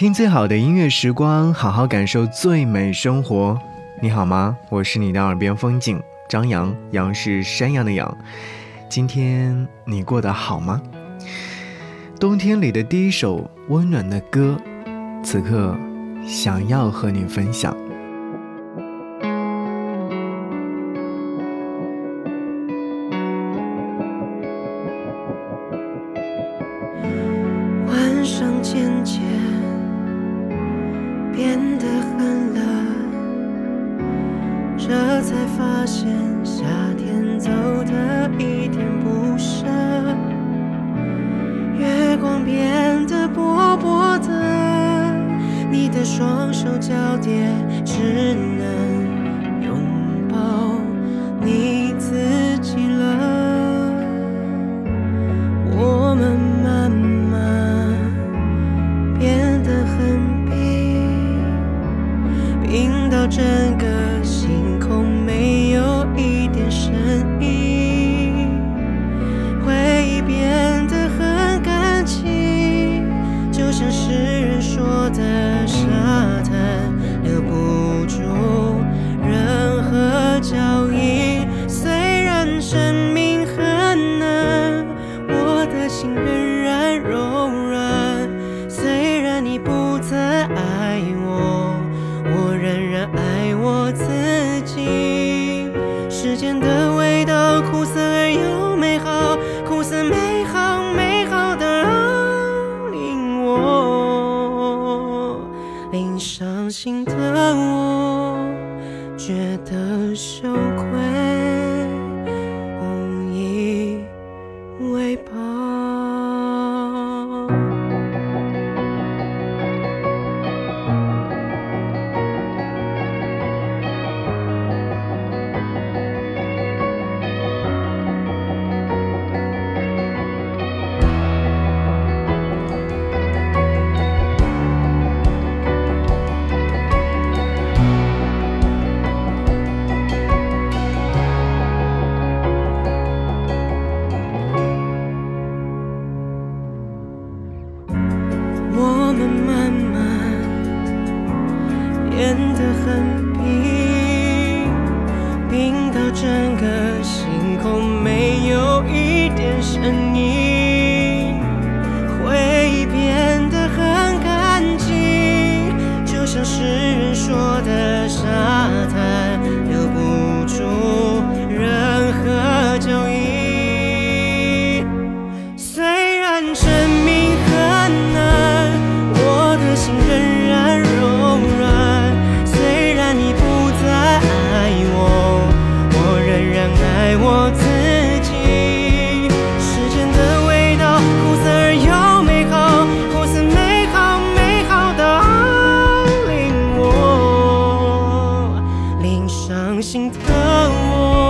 听最好的音乐时光好好感受最美生活。你好吗？我是你的耳边风景张扬扬是山羊的羊。今天你过得好吗？冬天里的第一首温暖的歌此刻想要和你分享。发现夏天走的一点不舍，月光变得薄薄的，你的双手交叠，只。心疼我。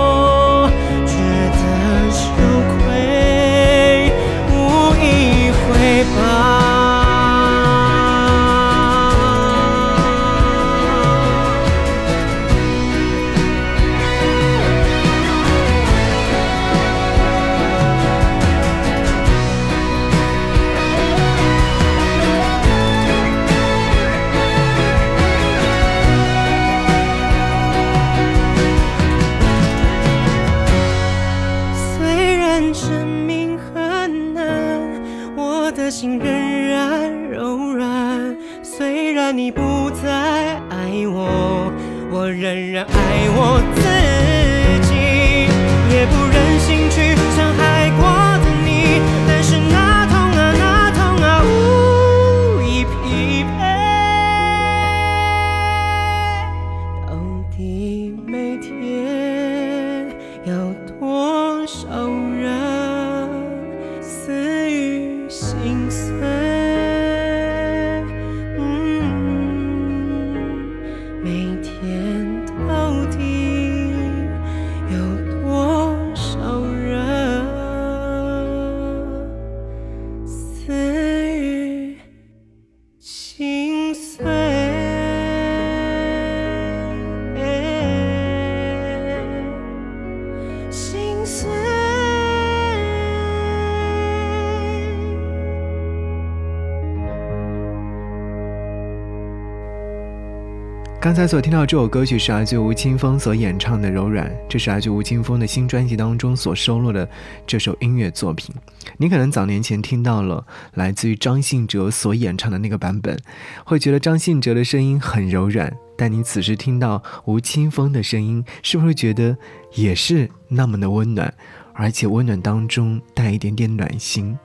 刚才所听到这首歌曲是来自吴青峰所演唱的《柔软》，这是来自吴青峰的新专辑当中所收录的这首音乐作品。你可能早年前听到了来自于张信哲所演唱的那个版本，会觉得张信哲的声音很柔软，但你此时听到吴青峰的声音，是不是觉得也是那么的温暖，而且温暖当中带一点点暖心？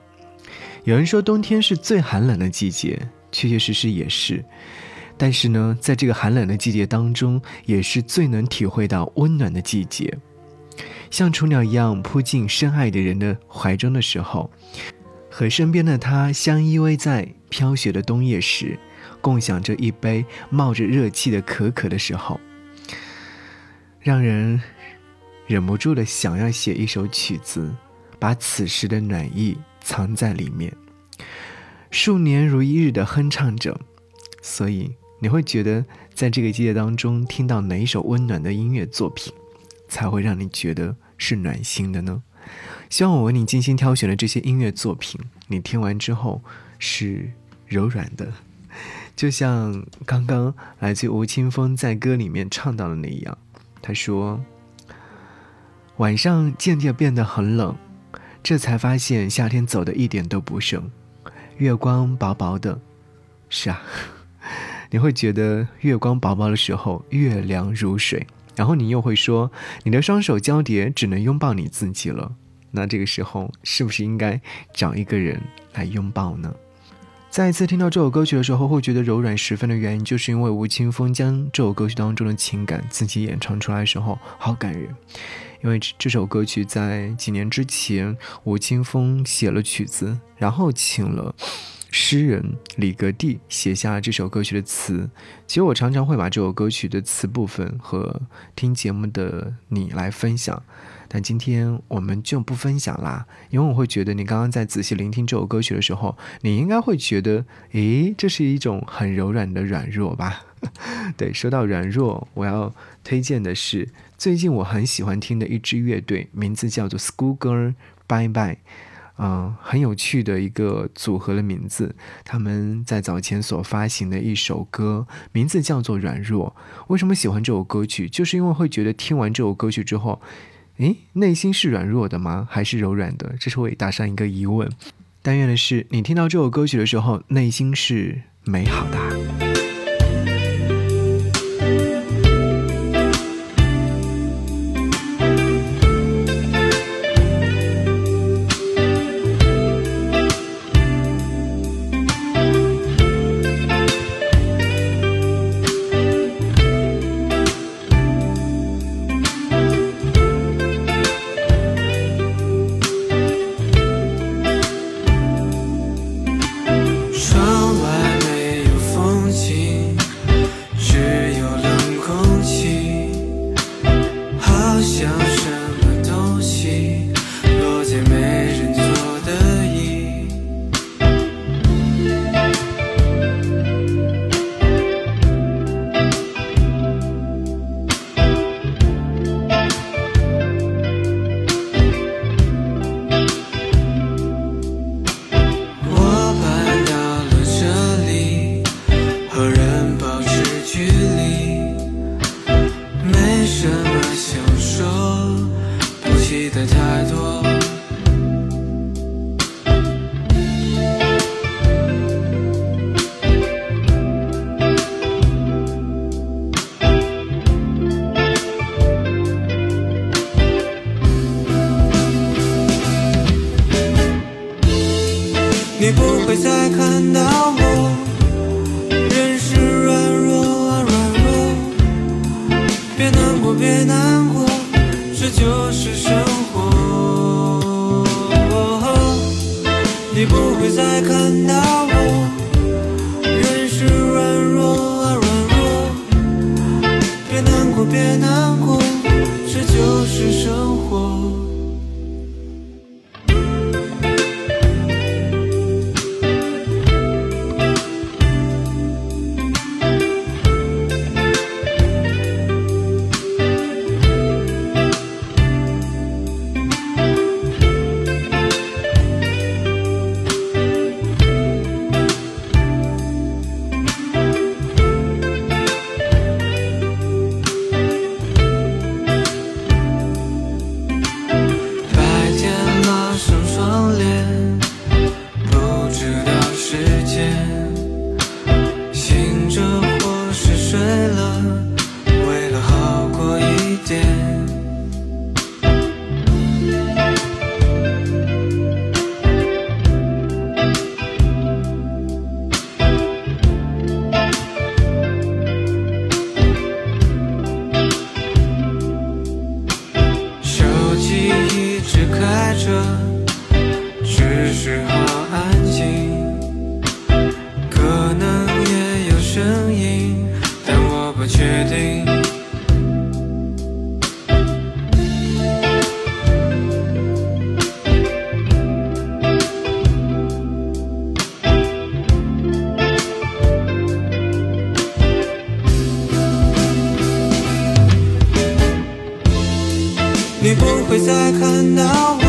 有人说冬天是最寒冷的季节，确确实实也是。但是呢，在这个寒冷的季节当中，也是最能体会到温暖的季节。像雏鸟一样扑进深爱的人的怀中的时候，和身边的他相依偎在飘雪的冬夜时，共享着一杯冒着热气的可可的时候，让人忍不住的想要写一首曲子，把此时的暖意藏在里面，数年如一日的哼唱着，所以。你会觉得，在这个季节当中，听到哪一首温暖的音乐作品，才会让你觉得是暖心的呢？希望我为你精心挑选的这些音乐作品，你听完之后是柔软的，就像刚刚来自吴青峰在歌里面唱到的那样。他说：“晚上渐渐变得很冷，这才发现夏天走的一点都不剩，月光薄薄的，是啊。”你会觉得月光薄薄的时候，月凉如水，然后你又会说，你的双手交叠，只能拥抱你自己了。那这个时候，是不是应该找一个人来拥抱呢？再一次听到这首歌曲的时候，会觉得柔软十分的原因，就是因为吴青峰将这首歌曲当中的情感自己演唱出来的时候，好感人。因为这首歌曲在几年之前，吴青峰写了曲子，然后请了。诗人李格弟写下了这首歌曲的词，其实我常常会把这首歌曲的词部分和听节目的你来分享，但今天我们就不分享啦，因为我会觉得你刚刚在仔细聆听这首歌曲的时候，你应该会觉得，诶，这是一种很柔软的软弱吧？对，说到软弱，我要推荐的是最近我很喜欢听的一支乐队，名字叫做 School Girl Bye Bye。嗯，很有趣的一个组合的名字。他们在早前所发行的一首歌，名字叫做《软弱》。为什么喜欢这首歌曲？就是因为会觉得听完这首歌曲之后，诶，内心是软弱的吗？还是柔软的？这是我打上一个疑问。但愿的是，你听到这首歌曲的时候，内心是美好的。 션 到我，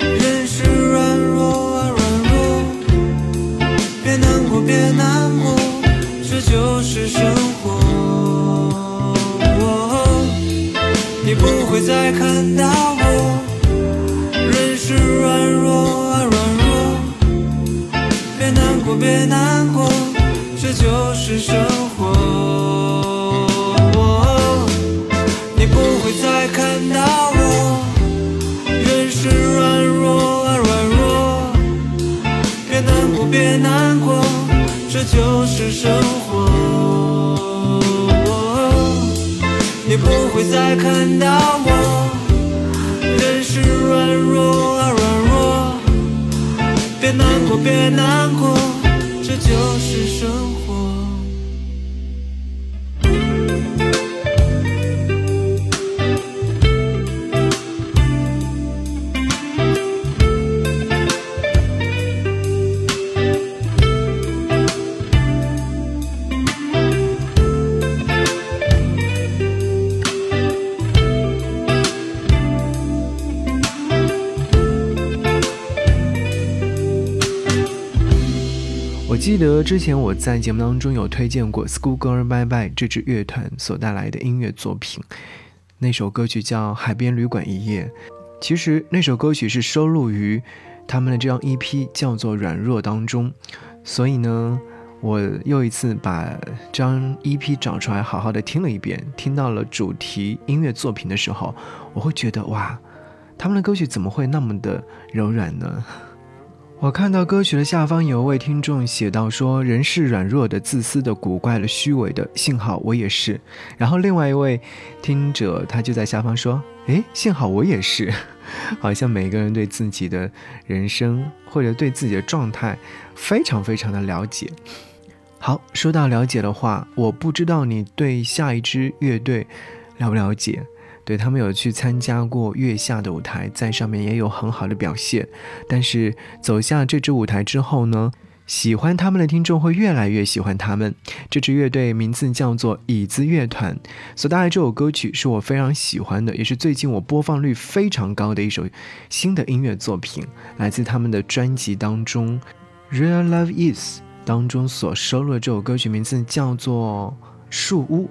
人是软弱啊软弱，别难过别难过，这就是生活。你不会再看到我。人是软弱啊软弱。别难过别难过。别难过，这就是生活。你不会再看到我。人是软弱啊软弱，别难过别难过，这就是生活。记得之前我在节目当中有推荐过 Schoolgirl Bye Bye 这支乐团所带来的音乐作品，那首歌曲叫《海边旅馆一夜》。其实那首歌曲是收录于他们的这张 EP 叫做《软弱》当中，所以呢，我又一次把这张 EP 找出来，好好的听了一遍。听到了主题音乐作品的时候，我会觉得哇，他们的歌曲怎么会那么的柔软呢？我看到歌曲的下方有一位听众写到说：“人是软弱的、自私的、古怪的、虚伪的，幸好我也是。”然后另外一位听者他就在下方说：“诶，幸好我也是。”好像每个人对自己的人生或者对自己的状态非常非常的了解。好，说到了解的话，我不知道你对下一支乐队了不了解。对他们有去参加过月下的舞台，在上面也有很好的表现。但是走下这支舞台之后呢，喜欢他们的听众会越来越喜欢他们。这支乐队名字叫做椅子乐团，所带来这首歌曲是我非常喜欢的，也是最近我播放率非常高的一首新的音乐作品，来自他们的专辑当中《Real Love Is》当中所收录的这首歌曲，名字叫做《树屋》。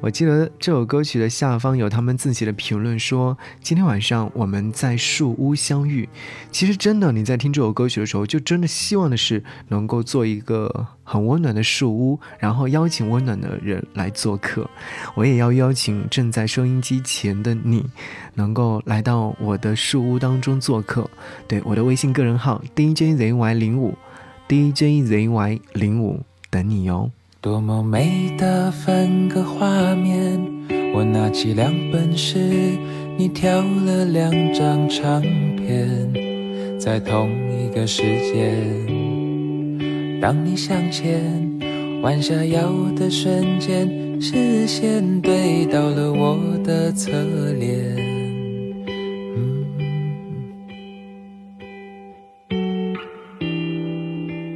我记得这首歌曲的下方有他们自己的评论说：“今天晚上我们在树屋相遇。”其实真的，你在听这首歌曲的时候，就真的希望的是能够做一个很温暖的树屋，然后邀请温暖的人来做客。我也要邀请正在收音机前的你，能够来到我的树屋当中做客。对，我的微信个人号 DJZY 零五，DJZY 零五等你哟。多么美的分割画面！我拿起两本诗，你挑了两张唱片，在同一个时间。当你向前弯下腰的瞬间，视线对到了我的侧脸。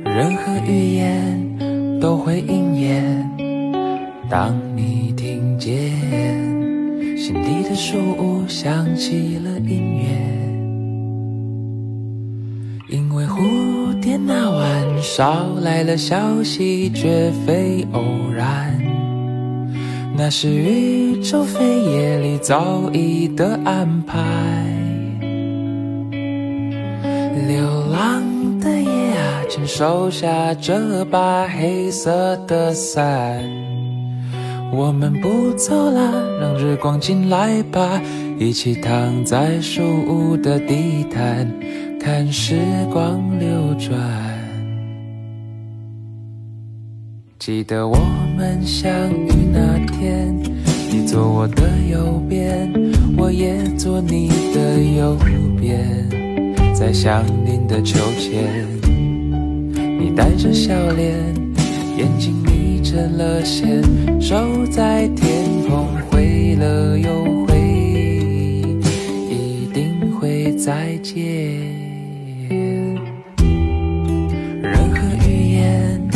任何语言。都会应验。当你听见心底的树屋响起了音乐，因为蝴蝶那晚捎来了消息，绝非偶然，那是宇宙飞页里早已的安排。请收下这把黑色的伞，我们不走了，让日光进来吧，一起躺在树屋的地毯，看时光流转。记得我们相遇那天，你坐我的右边，我也坐你的右边，在相邻的秋千。你带着笑脸眼睛眯成了线守在天空回了又回一定会再见。任何预言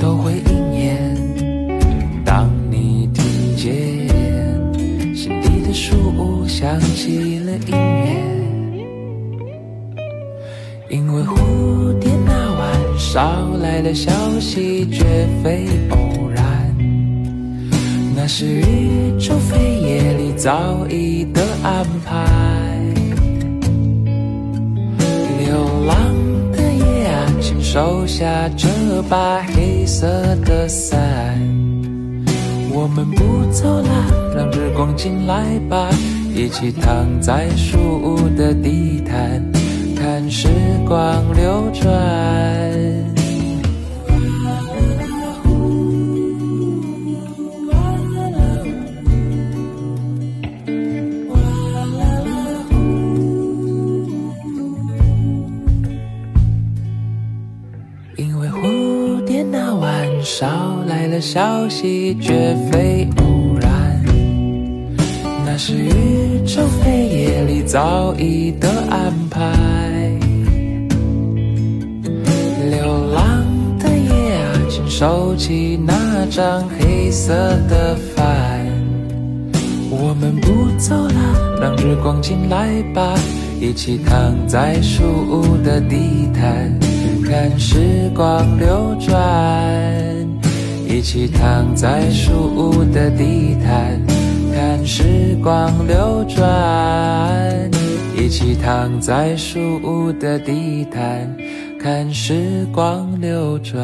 都会应验当你听见心底的树屋响起了音乐。因为蝴蝶那捎来的消息绝非偶然，那是宇宙飞页里早已的安排。流浪的夜啊，请收下这把黑色的伞，我们不走了，让日光进来吧，一起躺在树屋的地毯。看时光流转，消息，绝非偶然，那是宇宙飞页里早已的安排。流浪的夜啊，请收起那张黑色的帆，我们不走了，让日光进来吧，一起躺在树屋的地毯，看时光流转。一起躺在树屋的地毯，看时光流转。一起躺在树屋的地毯，看时光流转。